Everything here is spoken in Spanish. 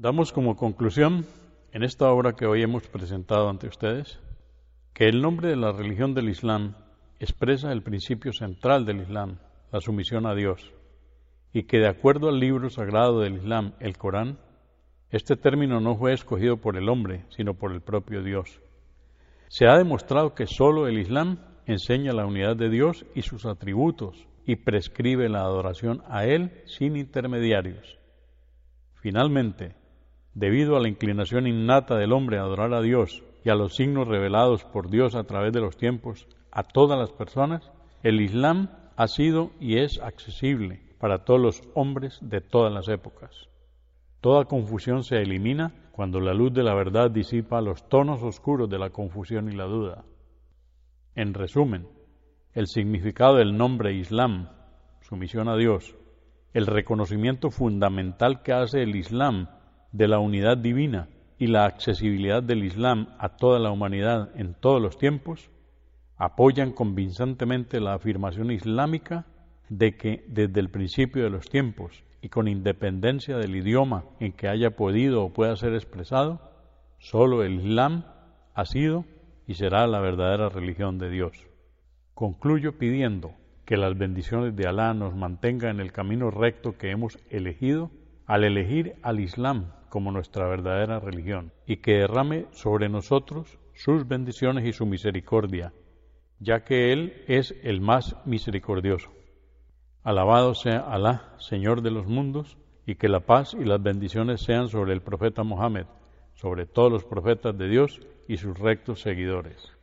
Damos como conclusión, en esta obra que hoy hemos presentado ante ustedes, que el nombre de la religión del Islam expresa el principio central del Islam, la sumisión a Dios, y que de acuerdo al libro sagrado del Islam, el Corán, este término no fue escogido por el hombre, sino por el propio Dios. Se ha demostrado que sólo el Islam enseña la unidad de Dios y sus atributos y prescribe la adoración a Él sin intermediarios. Finalmente, debido a la inclinación innata del hombre a adorar a Dios y a los signos revelados por Dios a través de los tiempos a todas las personas, el Islam ha sido y es accesible para todos los hombres de todas las épocas. Toda confusión se elimina cuando la luz de la verdad disipa los tonos oscuros de la confusión y la duda. En resumen, el significado del nombre Islam, sumisión a Dios, el reconocimiento fundamental que hace el Islam de la unidad divina y la accesibilidad del Islam a toda la humanidad en todos los tiempos, apoyan convincentemente la afirmación islámica de que desde el principio de los tiempos y con independencia del idioma en que haya podido o pueda ser expresado, solo el Islam ha sido y será la verdadera religión de Dios. Concluyo pidiendo que las bendiciones de Alá nos mantengan en el camino recto que hemos elegido al elegir al Islam como nuestra verdadera religión y que derrame sobre nosotros sus bendiciones y su misericordia, ya que Él es el más misericordioso. Alabado sea Alá, Señor de los mundos, y que la paz y las bendiciones sean sobre el profeta Mohammed, sobre todos los profetas de Dios y sus rectos seguidores.